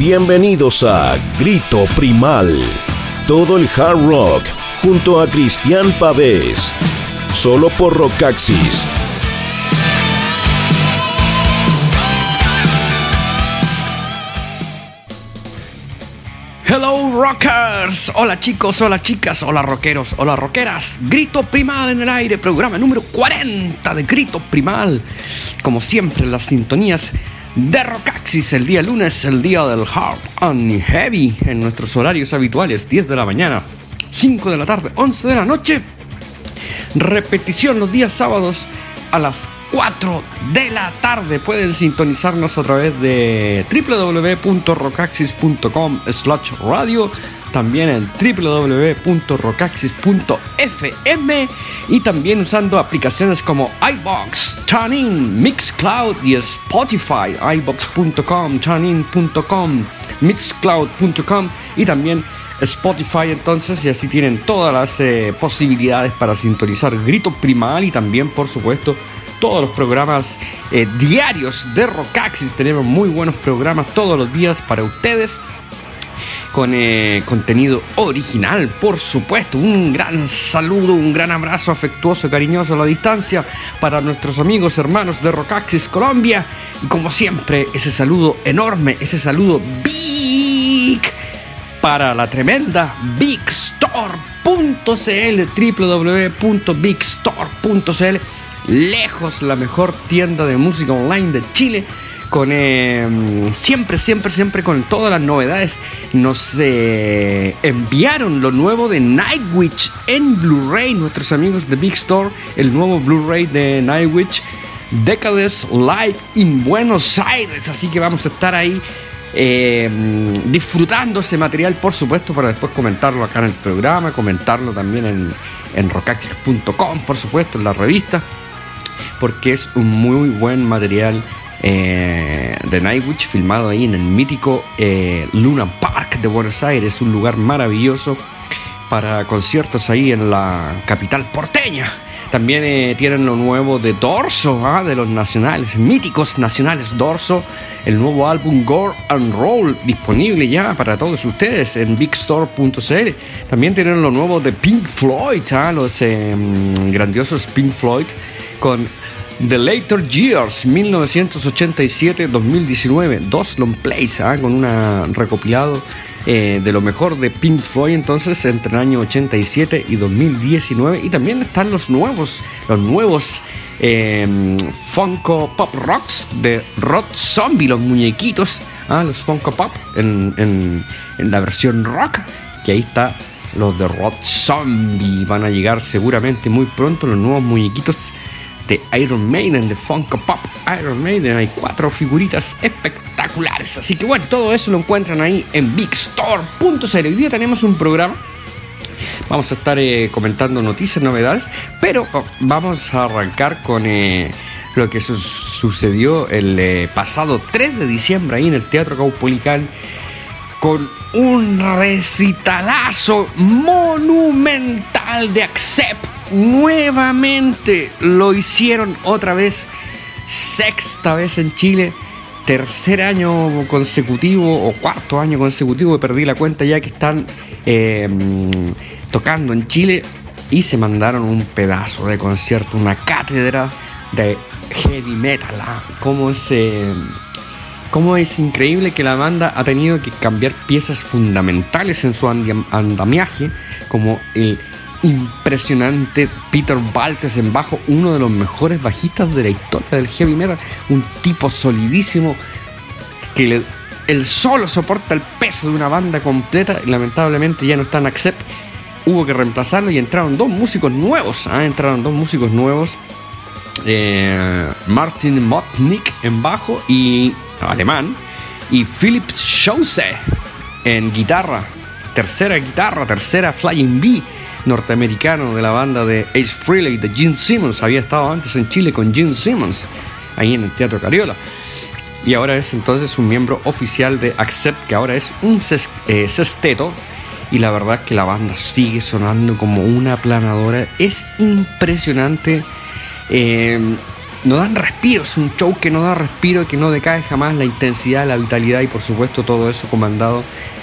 Bienvenidos a Grito Primal. Todo el hard rock junto a Cristian Pavés. Solo por Rockaxis. Hello rockers, hola chicos, hola chicas, hola rockeros, hola rockeras. Grito Primal en el aire, programa número 40 de Grito Primal. Como siempre, las sintonías de Rockaxis el día lunes, el día del Hard and Heavy en nuestros horarios habituales, 10 de la mañana, 5 de la tarde, 11 de la noche. Repetición los días sábados a las 4 de la tarde. Pueden sintonizarnos a través de www.rocaxis.com slash radio. También en www.rocaxis.fm y también usando aplicaciones como iBox, TuneIn, Mixcloud y Spotify, iBox.com, TuneIn.com, Mixcloud.com y también Spotify entonces y así tienen todas las eh, posibilidades para sintonizar Grito Primal y también por supuesto todos los programas eh, diarios de Rockaxis. Tenemos muy buenos programas todos los días para ustedes. Con eh, contenido original, por supuesto. Un gran saludo, un gran abrazo afectuoso, cariñoso a la distancia para nuestros amigos, hermanos de Rockaxis Colombia. Y como siempre, ese saludo enorme, ese saludo big para la tremenda Big www.bigstore.cl lejos la mejor tienda de música online de Chile. Con em, siempre, siempre, siempre con todas las novedades. Nos eh, enviaron lo nuevo de Nightwitch en Blu-ray. Nuestros amigos de Big Store, el nuevo Blu-ray de Nightwitch. Decades Live in Buenos Aires. Así que vamos a estar ahí em, disfrutando ese material, por supuesto, para después comentarlo acá en el programa, comentarlo también en, en por supuesto, en la revista porque es un muy buen material eh, de Nightwitch filmado ahí en el mítico eh, Luna Park de Buenos Aires, un lugar maravilloso para conciertos ahí en la capital porteña. También eh, tienen lo nuevo de Dorso, ¿ah? de los nacionales, míticos nacionales Dorso, el nuevo álbum Gore and Roll disponible ya para todos ustedes en bigstore.cl. También tienen lo nuevo de Pink Floyd, ¿ah? los em, grandiosos Pink Floyd con The Later Years 1987-2019, dos long plays ¿ah? con una recopilado eh, de lo mejor de Pink Floyd entonces entre el año 87 y 2019 y también están los nuevos, los nuevos em, Funko Pop Rocks de Rod Zombie, los muñequitos, ¿ah? los Funko Pop en, en, en la versión rock, que ahí está los de Rod Zombie, van a llegar seguramente muy pronto los nuevos muñequitos de Iron Maiden, de Funko Pop Iron Maiden. Hay cuatro figuritas espectaculares. Así que bueno, todo eso lo encuentran ahí en bigstore.cl. Hoy día tenemos un programa. Vamos a estar eh, comentando noticias, novedades, pero oh, vamos a arrancar con eh, lo que sucedió el eh, pasado 3 de diciembre ahí en el Teatro Caupolicán con un recitalazo monumental de Accept nuevamente lo hicieron otra vez, sexta vez en Chile, tercer año consecutivo o cuarto año consecutivo, perdí la cuenta ya que están em, tocando en Chile y se mandaron un pedazo de concierto, una cátedra de heavy metal. ¿ah? ¿Cómo es, em, cómo es increíble que la banda ha tenido que cambiar piezas fundamentales en su andamiaje, como el impresionante Peter Baltes en bajo, uno de los mejores bajistas de la historia del heavy metal, un tipo solidísimo que le, solo soporta el peso de una banda completa lamentablemente ya no está en Accept. Hubo que reemplazarlo y entraron dos músicos nuevos. ¿ah? Entraron dos músicos nuevos. Eh, Martin Motnik en bajo y alemán. Y Philip Schause en guitarra. Tercera guitarra, tercera Flying B norteamericano de la banda de Ace Frehley, de Gene Simmons. Había estado antes en Chile con Gene Simmons, ahí en el Teatro Cariola. Y ahora es entonces un miembro oficial de Accept, que ahora es un eh, sexteto. Y la verdad es que la banda sigue sonando como una planadora. Es impresionante. Em, no dan respiro, es un show que no da respiro, que no decae jamás la intensidad, la vitalidad y por supuesto todo eso comandado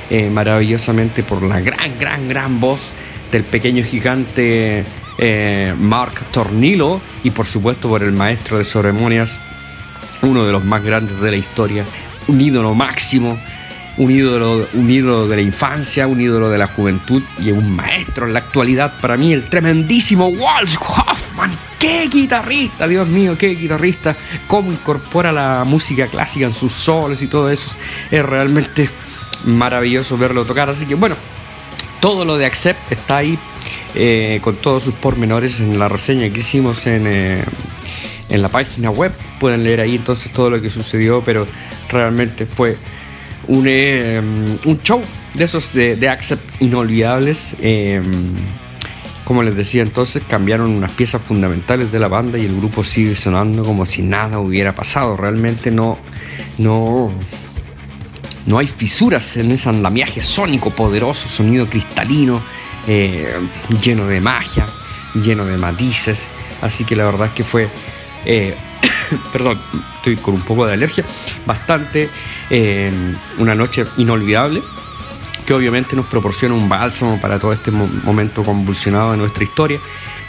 eh, maravillosamente por la gran, gran, gran voz del pequeño gigante eh, Mark Tornillo y por supuesto por el maestro de ceremonias, uno de los más grandes de la historia, un ídolo máximo, un ídolo, un ídolo de la infancia, un ídolo de la juventud y un maestro en la actualidad para mí, el tremendísimo Walsh Hoffman. ¡Qué guitarrista! Dios mío, qué guitarrista. Cómo incorpora la música clásica en sus solos y todo eso. Es realmente maravilloso verlo tocar. Así que bueno, todo lo de Accept está ahí eh, con todos sus pormenores en la reseña que hicimos en, eh, en la página web. Pueden leer ahí entonces todo lo que sucedió, pero realmente fue un, eh, un show de esos de, Accept inolvidables. como les decía entonces, cambiaron unas piezas fundamentales de la banda y el grupo sigue sonando como si nada hubiera pasado. Realmente no, no, no hay fisuras en ese andamiaje sónico poderoso, sonido cristalino, eh, lleno de magia, lleno de matices. Así que la verdad es que fue, eh, perdón, estoy con un poco de alergia, bastante eh, una noche inolvidable que obviamente nos proporciona un bálsamo para todo este momento convulsionado de nuestra historia,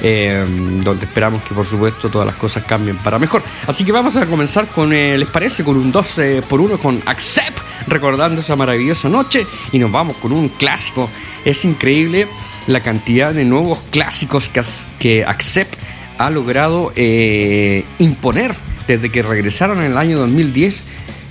donde esperamos que por supuesto todas las cosas cambien para mejor. Así que vamos a comenzar con, ¿les parece? Con un 2 por 1 con Accept recordando esa maravillosa noche y nos vamos con un clásico. Es increíble la cantidad de nuevos clásicos que, que Accept ha logrado eh, imponer desde que regresaron en el año 2010.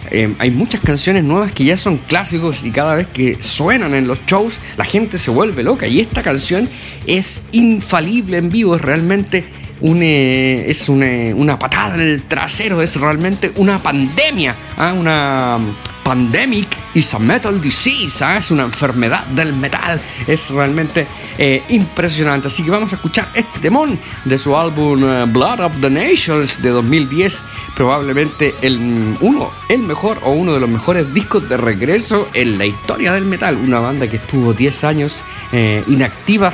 Eh, hay muchas canciones nuevas que ya son clásicos y cada vez que suenan en los shows la gente se vuelve loca y esta canción es infalible en vivo, es realmente es una, patada en el trasero, es realmente una pandemia, ¿ah? una pandemic is a metal disease, ¿ah? es una enfermedad del metal, es realmente eh, impresionante. Así que vamos a escuchar este temón de su álbum eh, Blood of the Nations de 2010, probablemente el, uno, el mejor o uno de los mejores discos de regreso en la historia del metal, una banda que estuvo 10 años eh, inactiva,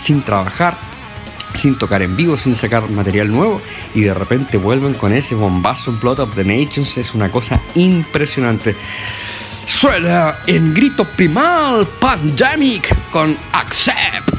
sin trabajar sin tocar en vivo, sin sacar material nuevo y de repente vuelven con ese bombazo en Plot of the Nations, es una cosa impresionante. Suena en grito primal Pandemic con Accept.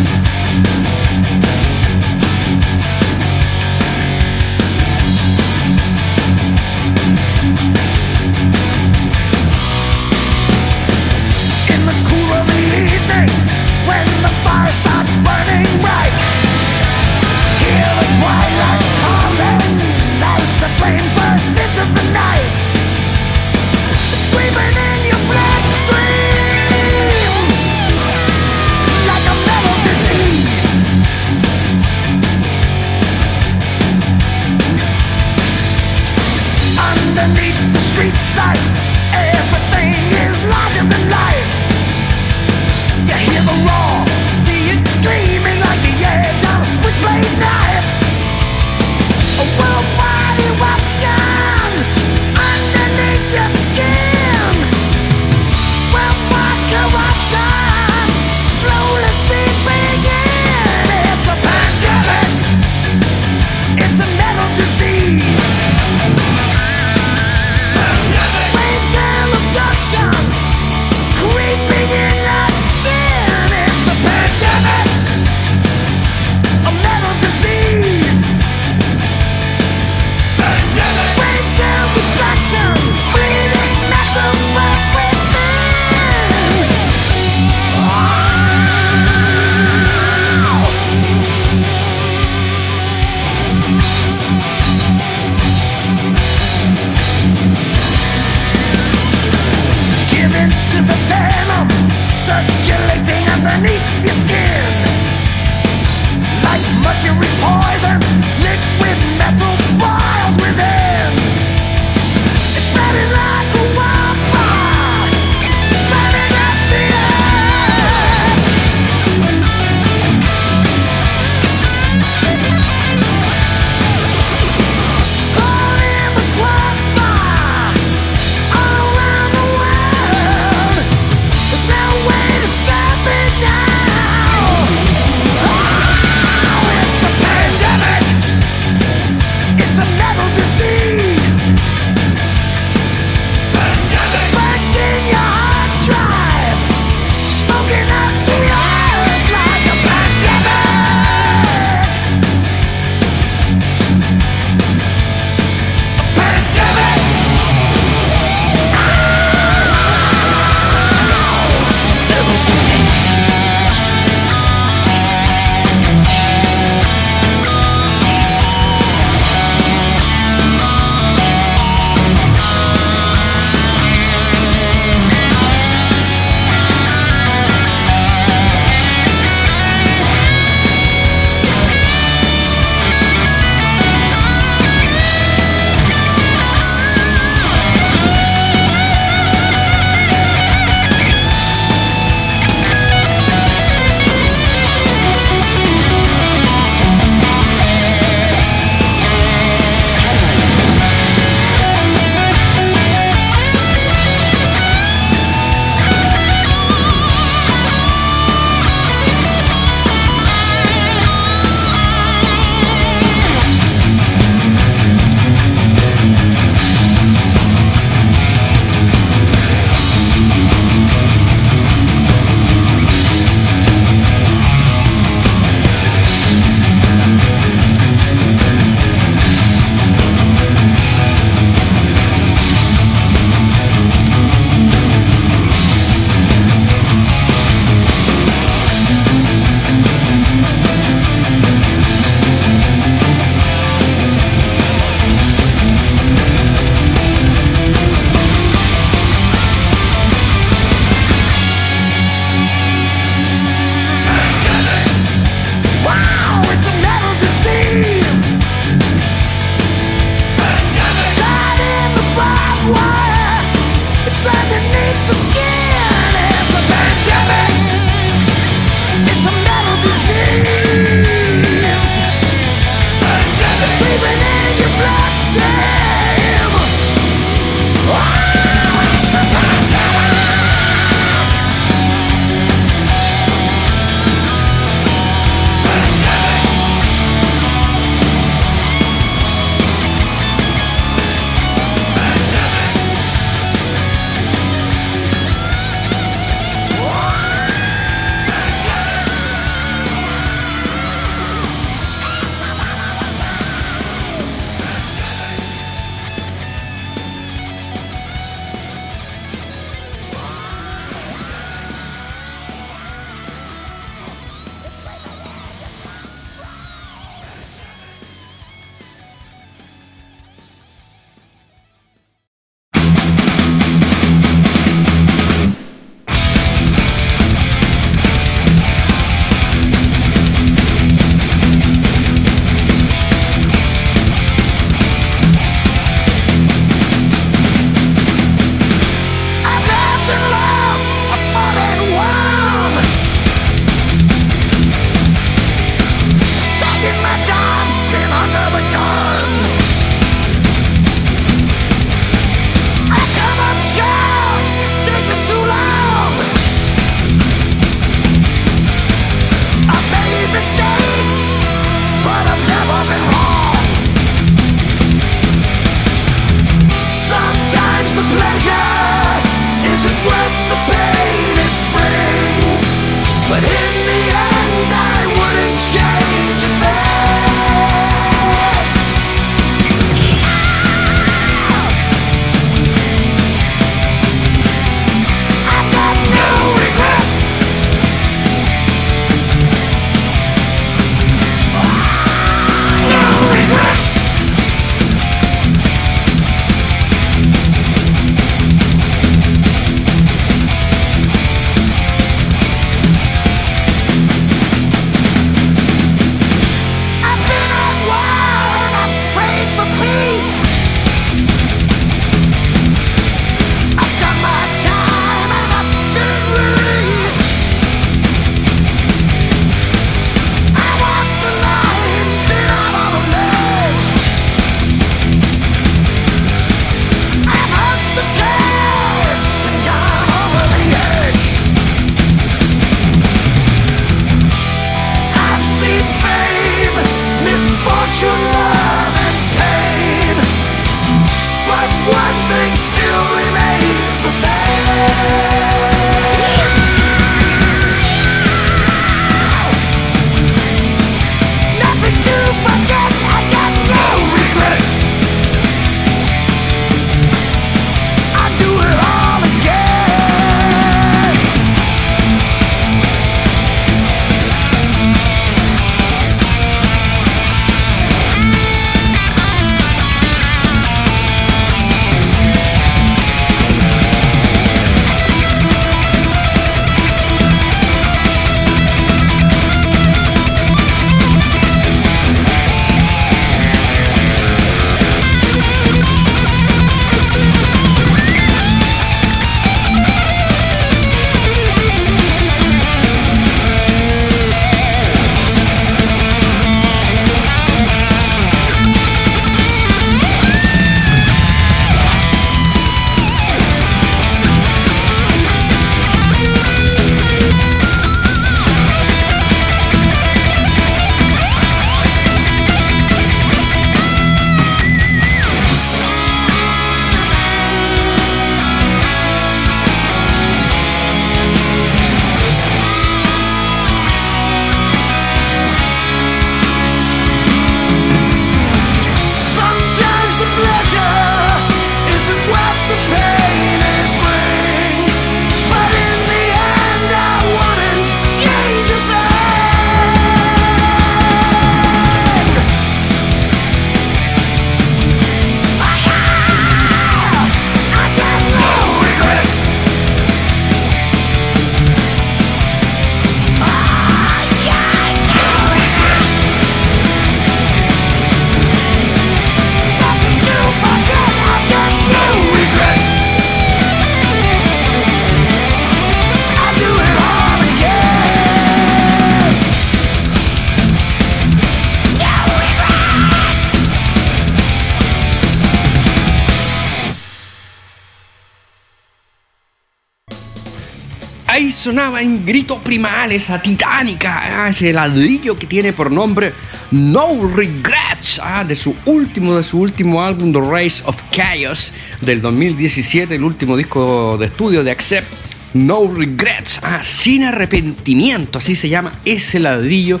Sonaba en grito primal esa titánica, ah, ese ladrillo que tiene por nombre No Regrets, ah, de su último, de su último álbum The Race of Chaos del 2017, el último disco de estudio de Accept. No Regrets, ah, sin arrepentimiento, así se llama ese ladrillo.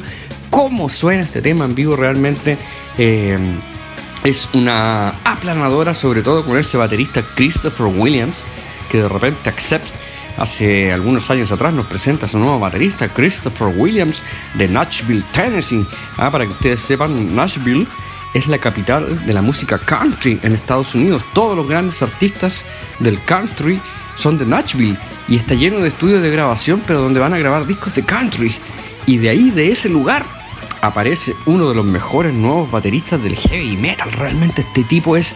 ¿Cómo suena este tema en vivo realmente? Eh, es una aplanadora, sobre todo con ese baterista Christopher Williams, que de repente Accept hace algunos años atrás nos presenta su nuevo baterista, Christopher Williams, de Nashville, Tennessee. Ah, para que ustedes sepan, Nashville es la capital de la música country en Estados Unidos. Todos los grandes artistas del country son de Nashville y está lleno de estudios de grabación, pero donde van a grabar discos de country. Y de ahí, de ese lugar, aparece uno de los mejores nuevos bateristas del heavy metal. Realmente este tipo es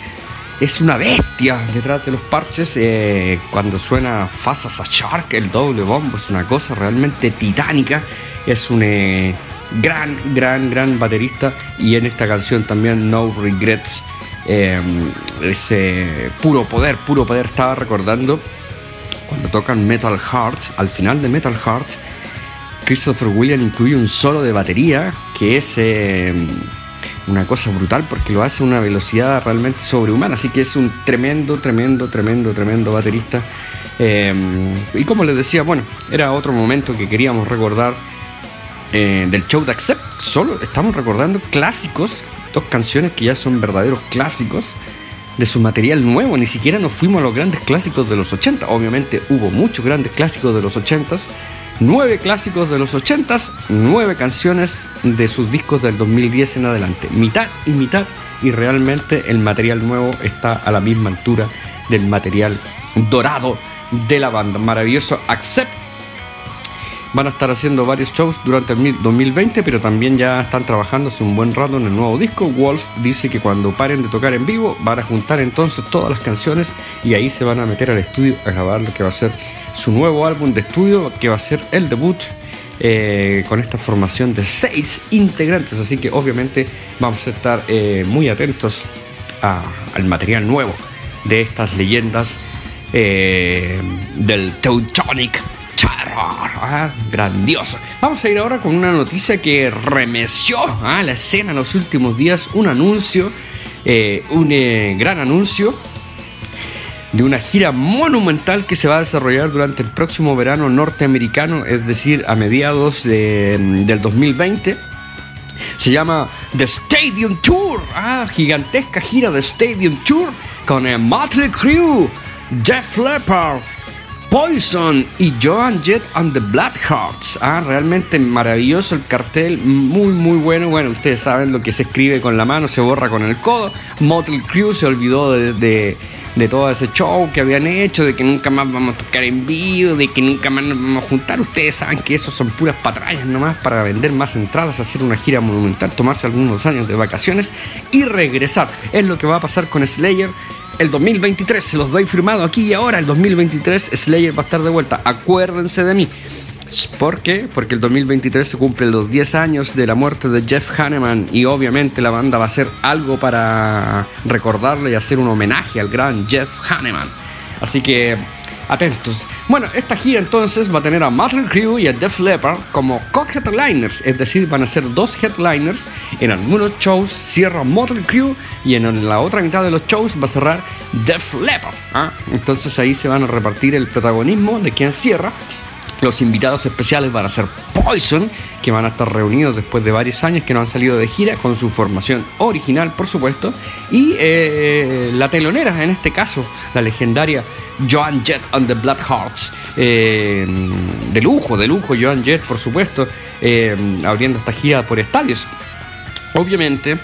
es una bestia detrás de los parches. Eh, cuando suena Fast a Shark, el doble bombo, es una cosa realmente titánica. Es un eh, gran, gran, gran baterista. Y en esta canción también No Regrets. Eh, ese puro poder, puro poder. Estaba recordando cuando tocan Metal Heart, al final de Metal Heart, Christopher Williams incluye un solo de batería que es una cosa brutal porque lo hace a una velocidad realmente sobrehumana. Así que es un tremendo, tremendo, tremendo, tremendo baterista. Eh, y como les decía, bueno, era otro momento que queríamos recordar eh, del show de Accept. Solo estamos recordando clásicos, dos canciones que ya son verdaderos clásicos de su material nuevo. Ni siquiera nos fuimos a los grandes clásicos de los 80. Obviamente hubo muchos grandes clásicos de los 80 Nueve clásicos de los 80s, nueve canciones de sus discos del 2010 en adelante. Mitad y mitad y realmente el material nuevo está a la misma altura del material dorado de la banda. Maravilloso Accept. Van a estar haciendo varios shows durante el 2020, pero también ya están trabajando hace un buen rato en el nuevo disco. Wolf dice que cuando paren de tocar en vivo van a juntar entonces todas las canciones y ahí se van a meter al estudio a grabar lo que va a ser su nuevo álbum de estudio que va a ser el debut eh, con esta formación de seis integrantes. Así que obviamente vamos a estar eh, muy atentos al material nuevo de estas leyendas eh, del Teutonic Terror. Ah, grandioso. Vamos a ir ahora con una noticia que remeció a la escena en los últimos días. Un anuncio, un gran anuncio de una gira monumental que se va a desarrollar durante el próximo verano norteamericano, es decir, a mediados del 2020. Se llama The Stadium Tour, ah, gigantesca gira de Stadium Tour con el Motley Crue, Jeff Leppard, Poison y Joan Jett and the Blackhearts. Ah, realmente maravilloso el cartel, muy muy bueno. Bueno, ustedes saben lo que se escribe con la mano, se borra con el codo. Motley Crue se olvidó de de todo ese show que habían hecho, de que nunca más vamos a tocar en vivo, de que nunca más nos vamos a juntar. Ustedes saben que eso son puras patrañas nomás para vender más entradas, hacer una gira monumental, tomarse algunos años de vacaciones y regresar. Es lo que va a pasar con Slayer el 2023. Se los doy firmado aquí y ahora. El 2023 Slayer va a estar de vuelta. Acuérdense de mí. ¿Por qué? Porque el 2023 se cumplen los 10 años de la muerte de Jeff Hanneman y obviamente la banda va a hacer algo para recordarle y hacer un homenaje al gran Jeff Hanneman. Así que atentos. Bueno, esta gira entonces va a tener a Motley Crue y a Def Leppard como co-headliners, es decir, van a ser dos headliners. En algunos shows cierra Motley Crue y en la otra mitad de los shows va a cerrar Def Leppard. ¿ah? Entonces ahí se van a repartir el protagonismo de quien cierra los invitados especiales van a ser Poison, que van a estar reunidos después de varios años que no han salido de gira con su formación original, por supuesto. Y eh, la telonera, en este caso, la legendaria Joan Jett and the Black Hearts. Eh, de lujo, de lujo, Joan Jett, por supuesto, eh, abriendo esta gira por estadios. Obviamente,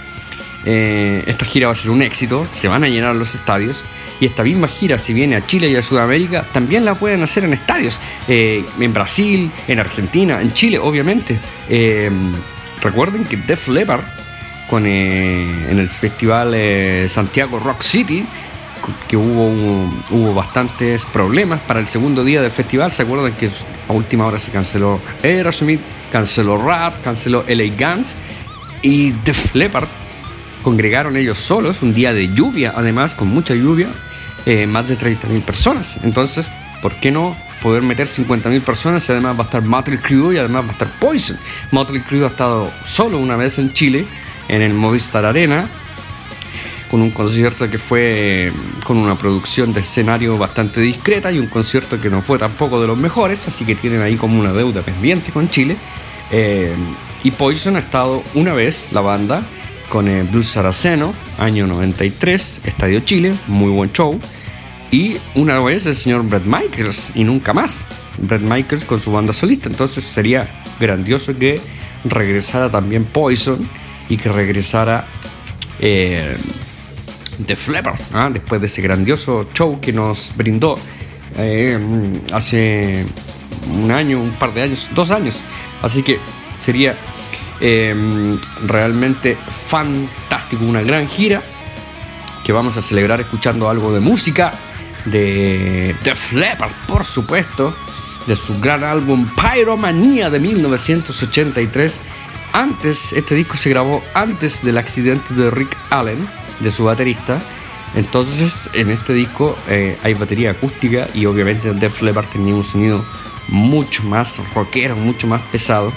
esta gira va a ser un éxito, se van a llenar los estadios. Y esta misma gira, si viene a Chile y a Sudamérica, también la pueden hacer en estadios. Eh, en Brasil, en Argentina, en Chile, obviamente. Eh, recuerden que Def Leppard, con, eh, en el festival Santiago Rock City, que hubo, hubo bastantes problemas para el segundo día del festival. ¿Se acuerdan que a última hora se canceló Aerosmith, canceló Rap, canceló LA Guns y Def Leppard? Congregaron ellos solos, un día de lluvia, además, con mucha lluvia, eh, más de 30.000 personas. Entonces, ¿por qué no poder meter 50.000 personas y además va a estar Motley y además va a estar Poison? Motley ha estado solo una vez en Chile, en el Movistar Arena, con un concierto que fue con una producción de escenario bastante discreta y un concierto que no fue tampoco de los mejores, así que tienen ahí como una deuda pendiente con Chile. Eh, y Poison ha estado una vez, la banda, con el Blues Saraceno, año 93, Estadio Chile, muy buen show. Y una vez el señor Brett Michaels y nunca más. Brett Michaels con su banda solista. Entonces sería grandioso que regresara también Poison y que regresara eh, The Flapper, ¿ah? después de ese grandioso show que nos brindó eh, hace un año, un par de años, dos años. Así que sería Em, realmente fantástico, una gran gira que vamos a celebrar escuchando algo de música de The Leppard, por supuesto, de su gran álbum Pyromania de 1983. Antes, este disco se grabó antes del accidente de Rick Allen, de su baterista. Entonces, en este disco eh, hay batería acústica y obviamente Def Leppard tenía un sonido mucho más rockero, mucho más pesado.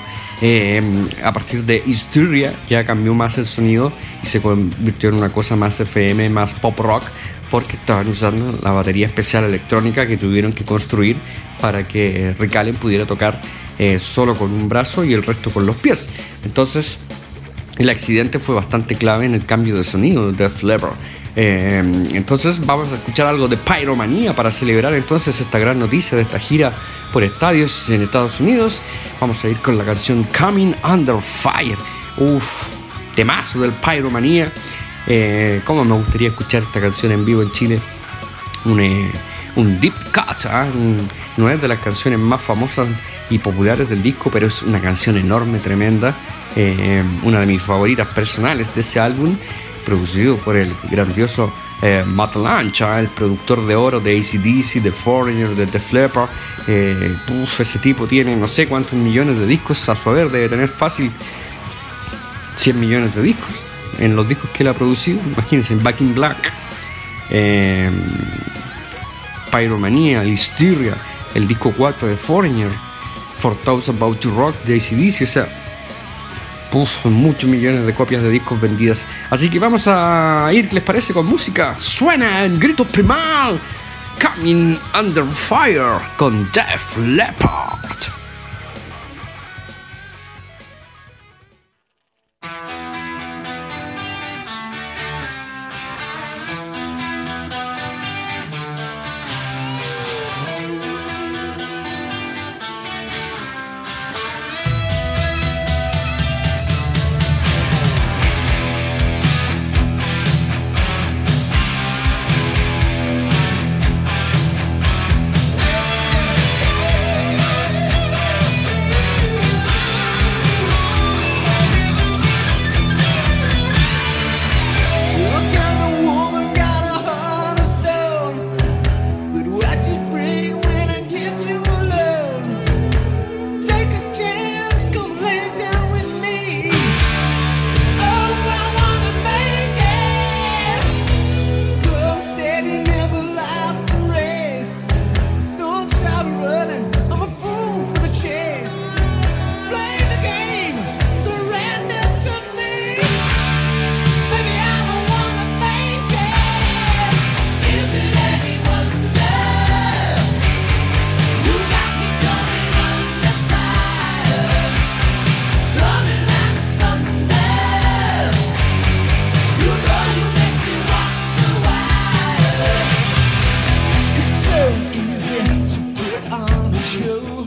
Eh, a partir de Hysteria ya cambió más el sonido y se convirtió en una cosa más FM, más pop rock, porque estaban usando la batería especial electrónica que tuvieron que construir para que Rick Allen pudiera tocar eh, solo con un brazo y el resto con los pies. Entonces, el accidente fue bastante clave en el cambio de sonido de Def Leppard. Eh, entonces vamos a escuchar algo de Pyromanía para celebrar entonces esta gran noticia de esta gira por estadios en Estados Unidos. Vamos a ir con la canción Coming Under Fire. Uf, temazo del Pyromanía. Eh, ¿Cómo me gustaría escuchar esta canción en vivo en Chile? Un, eh, deep cut, ¿ah? no es de las canciones más famosas y populares del disco, pero es una canción enorme, tremenda. una de mis favoritas personales de ese álbum producido por el grandioso eh, Matt Lancha, el productor de oro de ACDC, de Foreigner, de The Flapper. Eh, ese tipo tiene no sé cuántos millones de discos, a su haber debe tener fácil 100 millones de discos en los discos que él ha producido. Imagínense, Back in Black, eh, Pyromania, Listeria, el disco 4 de Foreigner, For Thoughts About to Rock de ACDC, o sea, muchos millones de copias de discos vendidas. Así que vamos a ir, ¿les parece? Con música. Suena en grito primal. Coming Under Fire con Def Leppard. show.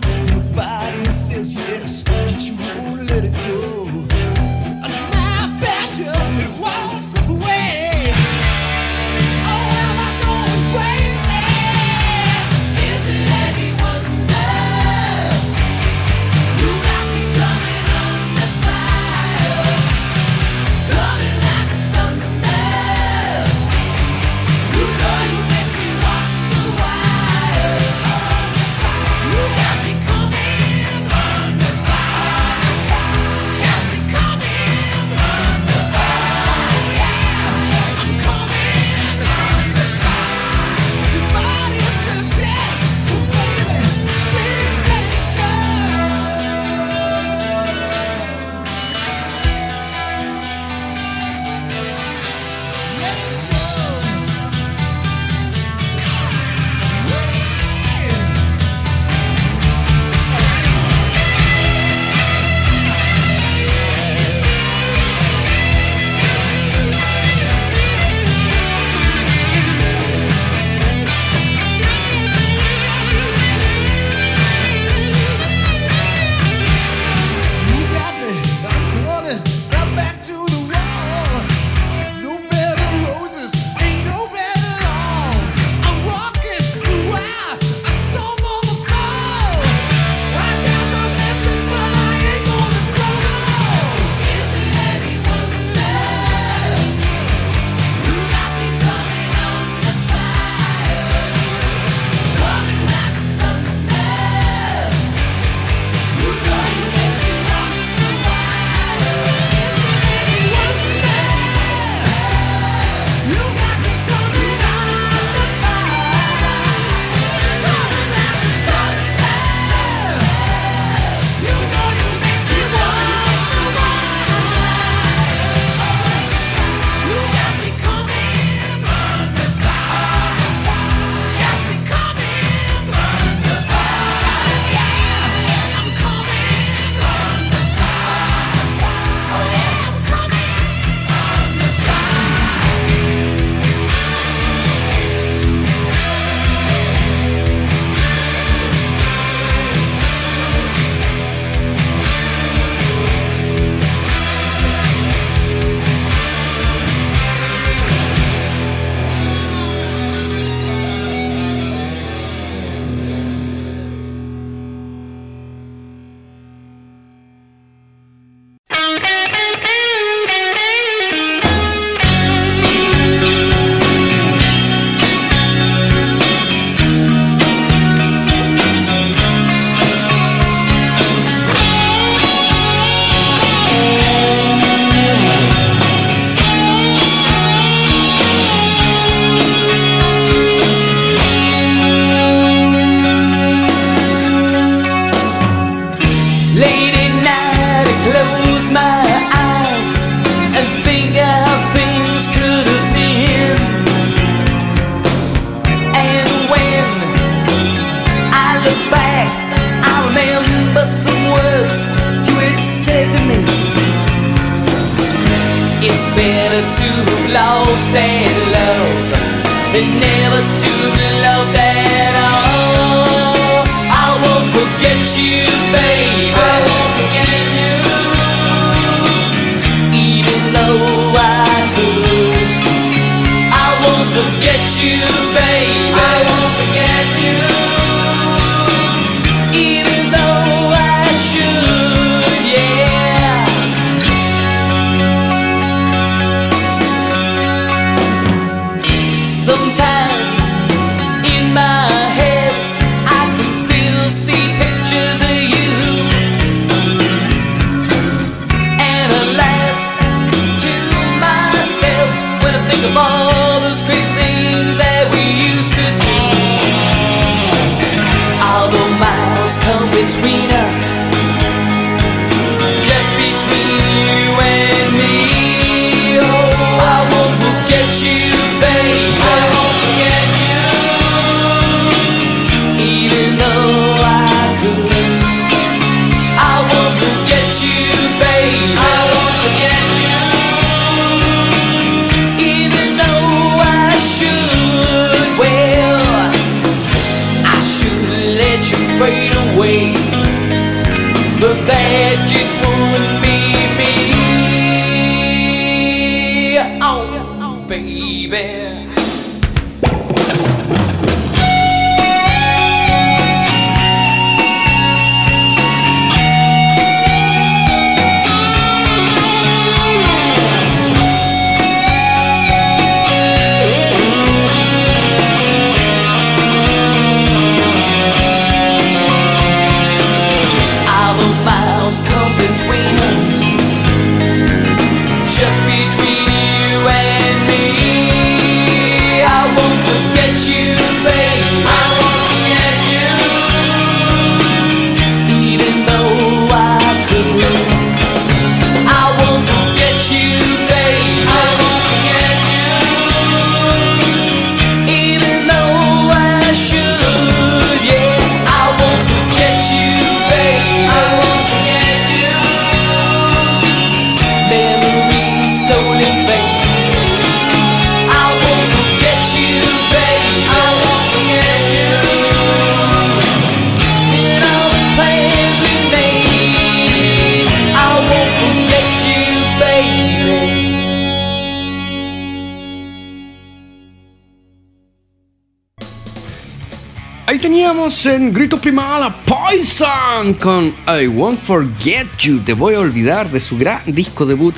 En Grito Primal a Poison con I Won't Forget You, Te Voy a Olvidar, de su gran disco debut.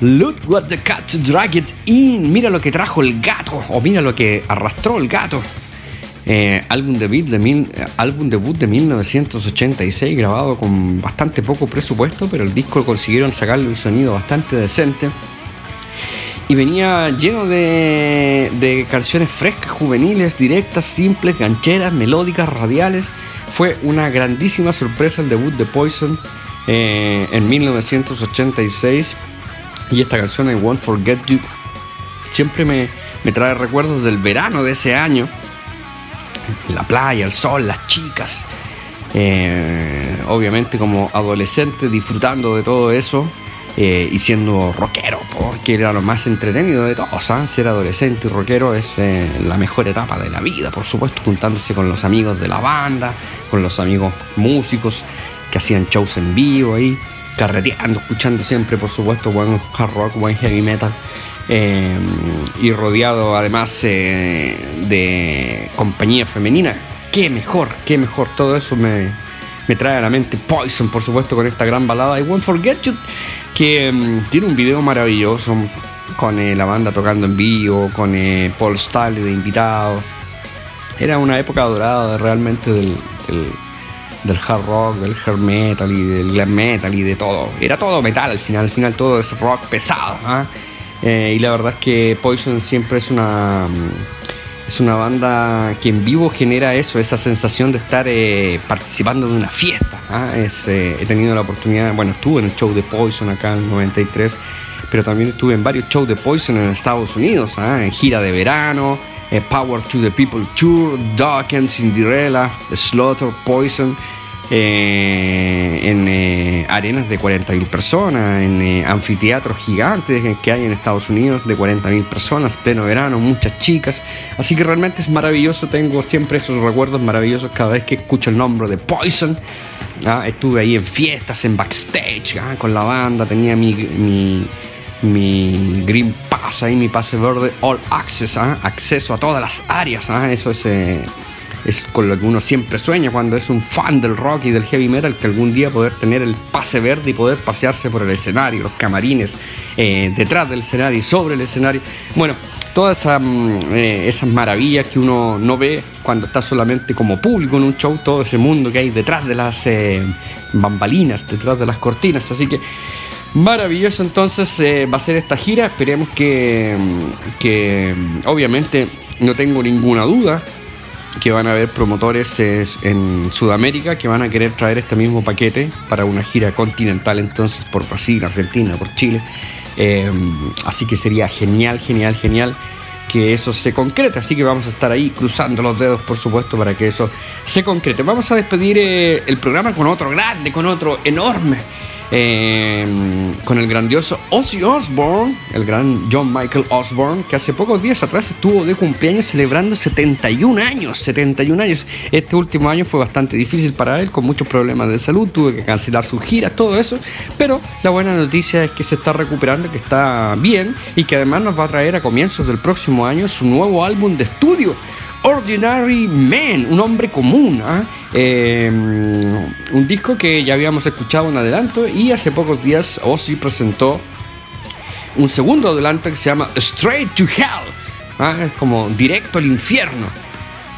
Look what the cat dragged in. Mira lo que trajo el gato, o mira lo que arrastró el gato. Eh, álbum, debut de mil- eh, álbum debut de 1986, grabado con bastante poco presupuesto, pero el disco consiguieron sacarle un sonido bastante decente. Y venía lleno de, canciones frescas, juveniles, directas, simples, gancheras, melódicas, radiales. Fue una grandísima sorpresa el debut de Poison eh, en 1986. Y esta canción, I Won't Forget You, siempre me, me trae recuerdos del verano de ese año. La playa, el sol, las chicas. Eh, obviamente como adolescente disfrutando de todo eso eh, y siendo rockero, porque era lo más entretenido de todos. ¿ah? Ser adolescente y rockero es eh, la mejor etapa de la vida, por supuesto, juntándose con los amigos de la banda, con los amigos músicos que hacían shows en vivo ahí, carreteando, escuchando siempre, por supuesto, buen hard rock, buen heavy metal. eh, y rodeado además de compañía femenina. Qué mejor, qué mejor. Todo eso me, me trae a la mente Poison, por supuesto, con esta gran balada I Won't Forget You, que mm, tiene un video maravilloso con eh, la banda tocando en vivo, con eh, Paul Stanley de invitado. Era una época dorada realmente del, hard rock, del hair metal y del glam metal y de todo. Era todo metal al final, al final todo es rock pesado. ¿ah? Eh, y la verdad es que Poison siempre es una mm, es una banda que en vivo genera eso, esa sensación de estar eh, participando de una fiesta. ¿ah? Eh, he tenido la oportunidad, bueno, estuve en el show de Poison acá en el 93, pero también estuve en varios shows de Poison en Estados Unidos, ¿ah? en gira de verano, eh, Power to the People Tour, Dawkins, Cinderella, Slaughter, Poison. Eh, en eh, arenas de 40.000 personas, en eh, anfiteatros gigantes que hay en Estados Unidos de 40.000 personas, pleno verano, muchas chicas. Así que realmente es maravilloso, tengo siempre esos recuerdos maravillosos cada vez que escucho el nombre de Poison. Ah, estuve ahí en fiestas, en backstage, ah, con la banda, tenía mi, mi, mi Green Pass ahí, mi pase verde, All Access, ah, acceso a todas las áreas. ah, eso es, eh, es con lo que uno siempre sueña cuando es un fan del rock y del heavy metal, que algún día poder tener el pase verde y poder pasearse por el escenario, los camarines, eh, detrás del escenario y sobre el escenario. Bueno, todas mm, eh, esas maravillas que uno no ve cuando está solamente como público en un show, todo ese mundo que hay detrás de las eh, bambalinas, detrás de las cortinas. Así que maravilloso entonces va a ser esta gira. Esperemos que, mm, que mm, obviamente no tengo ninguna duda que van a haber promotores en Sudamérica que van a querer traer este mismo paquete para una gira continental entonces por Brasil, Argentina, por Chile. Eh, así que sería genial, genial, genial que eso se concrete. Así que vamos a estar ahí cruzando los dedos, por supuesto, para que eso se concrete. Vamos a despedir eh, el programa con otro grande, con otro enorme. Eh, con el grandioso Ozzy Osbourne, el gran John Michael Osbourne, que hace pocos días atrás estuvo de cumpleaños celebrando 71 años, 71 años. Este último año fue bastante difícil para él, con muchos problemas de salud, tuvo que cancelar sus giras, todo eso, pero la buena noticia es que se está recuperando, que está bien y que además nos va a traer a comienzos del próximo año su nuevo álbum de estudio. Ordinary Man, un hombre común, ¿ah? Eh, un disco que ya habíamos escuchado en adelanto y hace pocos días Ozzy presentó un segundo adelanto que se llama Straight to Hell, ¿ah? es como directo al infierno,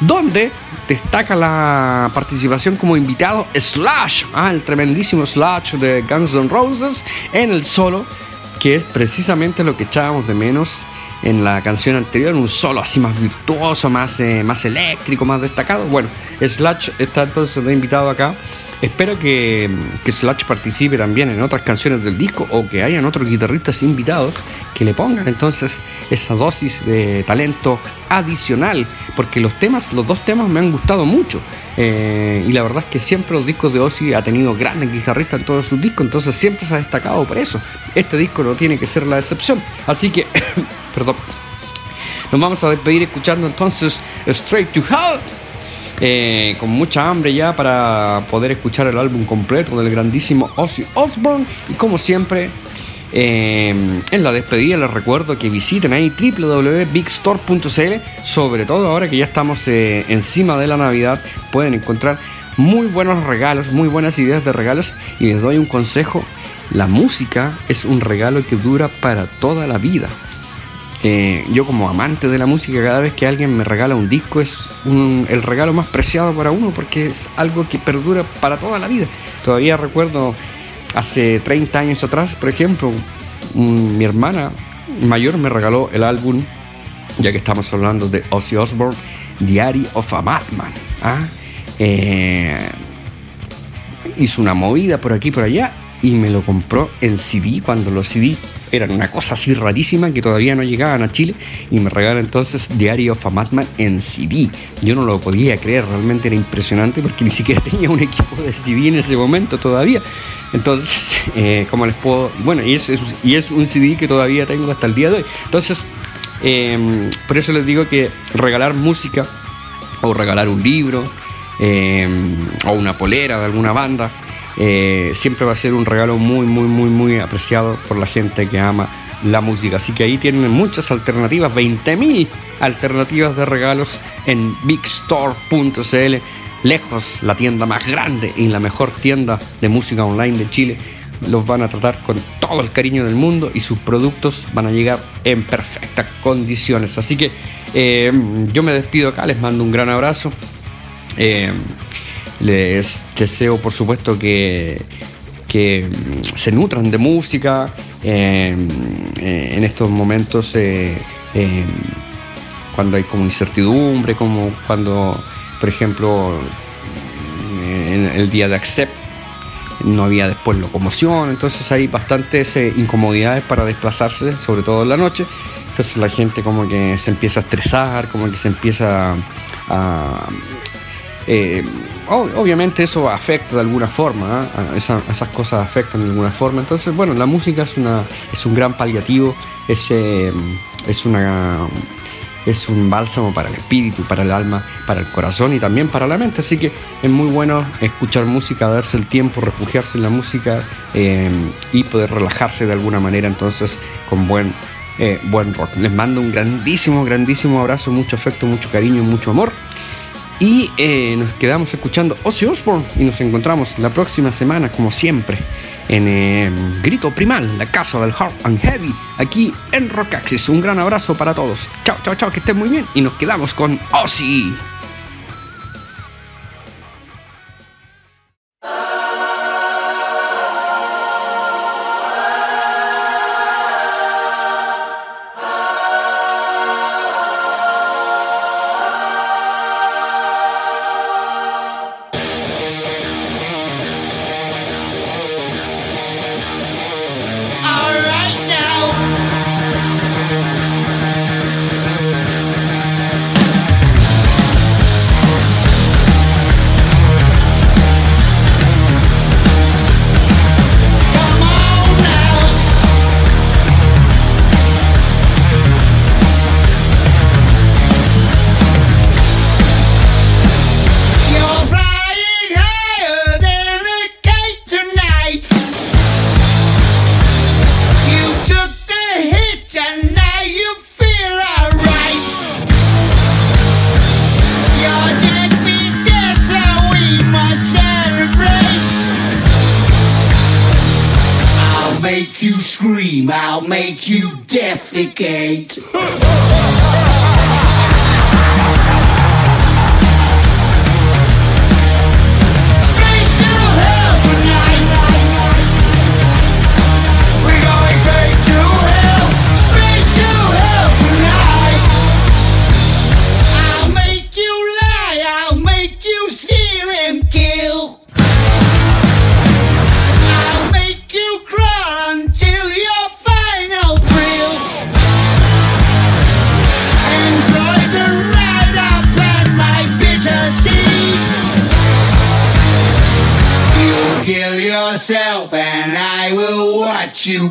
donde destaca la participación como invitado Slash, ¿ah? el tremendísimo Slash de Guns N' Roses en el solo, que es precisamente lo que echábamos de menos en la canción anterior, un solo así más virtuoso, más, eh, más eléctrico, más destacado. Bueno, Slash está entonces de invitado acá. Espero que, que Slash participe también en otras canciones del disco o que hayan otros guitarristas invitados que le pongan entonces esa dosis de talento adicional, porque los temas, los dos temas me han gustado mucho eh, y la verdad es que siempre los discos de Ozzy ha tenido grandes guitarristas en todos sus discos, entonces siempre se ha destacado por eso. Este disco no tiene que ser la excepción, así que, perdón, nos vamos a despedir escuchando entonces Straight to Hell. Eh, con mucha hambre ya para poder escuchar el álbum completo del grandísimo Ozzy Osbourne. Y como siempre, eh, en la despedida les recuerdo que visiten ahí www.bigstore.cl. Sobre todo ahora que ya estamos eh, encima de la Navidad, pueden encontrar muy buenos regalos, muy buenas ideas de regalos. Y les doy un consejo: la música es un regalo que dura para toda la vida. Eh, yo como amante de la música, cada vez que alguien me regala un disco es el regalo más preciado para uno porque es algo que perdura para toda la vida. Todavía recuerdo hace 30 años atrás, por ejemplo, un- mi hermana mayor me regaló el álbum, ya que estamos hablando de Ozzy Osbourne, Diary of a Madman. ¿ah? Eh, hizo una movida por aquí y por allá y me lo compró en CD cuando los CD eran una cosa así rarísima que todavía no llegaban a Chile y me regaló entonces Diary of a Madman en CD. Yo no lo podía creer, realmente era impresionante porque ni siquiera tenía un equipo de CD en ese momento todavía. Entonces, eh, ¿cómo les puedo? Bueno, y es, y es un CD que todavía tengo hasta el día de hoy. Entonces, eh, por eso les digo que regalar música o regalar un libro eh, o una polera de alguna banda eh, siempre va a ser un regalo muy muy muy muy apreciado por la gente que ama la música así que ahí tienen muchas alternativas 20.000 alternativas de regalos en bigstore.cl lejos la tienda más grande y la mejor tienda de música online de Chile los van a tratar con todo el cariño del mundo y sus productos van a llegar en perfectas condiciones. Así que eh, yo me despido acá, les mando un gran abrazo. Eh, les deseo, por supuesto, que, que mm, se nutran de música eh, eh, en estos momentos. eh, eh, cuando hay como incertidumbre, como cuando, por ejemplo, en el día de Accept no había después locomoción, entonces hay bastantes eh, incomodidades para desplazarse, sobre todo en la noche. Entonces la gente como que se empieza a estresar, como que se empieza a, eh, obviamente eso afecta de alguna forma, ¿ah? esas cosas afectan de alguna forma. Entonces, bueno, la música es, una, es un gran paliativo, es, eh, es, es un bálsamo para el espíritu, para el alma, para el corazón y también para la mente. Así que es muy bueno escuchar música, darse el tiempo, refugiarse en la música eh, y poder relajarse de alguna manera entonces con buen, buen rock. Les mando un grandísimo, grandísimo abrazo, mucho afecto, mucho cariño, mucho amor. Y eh, nos quedamos escuchando Ozzy Osbourne y nos encontramos la próxima semana, como siempre, en eh, Grito Primal, la casa del Hard and Heavy, aquí en Rock Axis. Un gran abrazo para todos. Chao, chao, chao, que estén muy bien. Y nos quedamos con Ozzy. You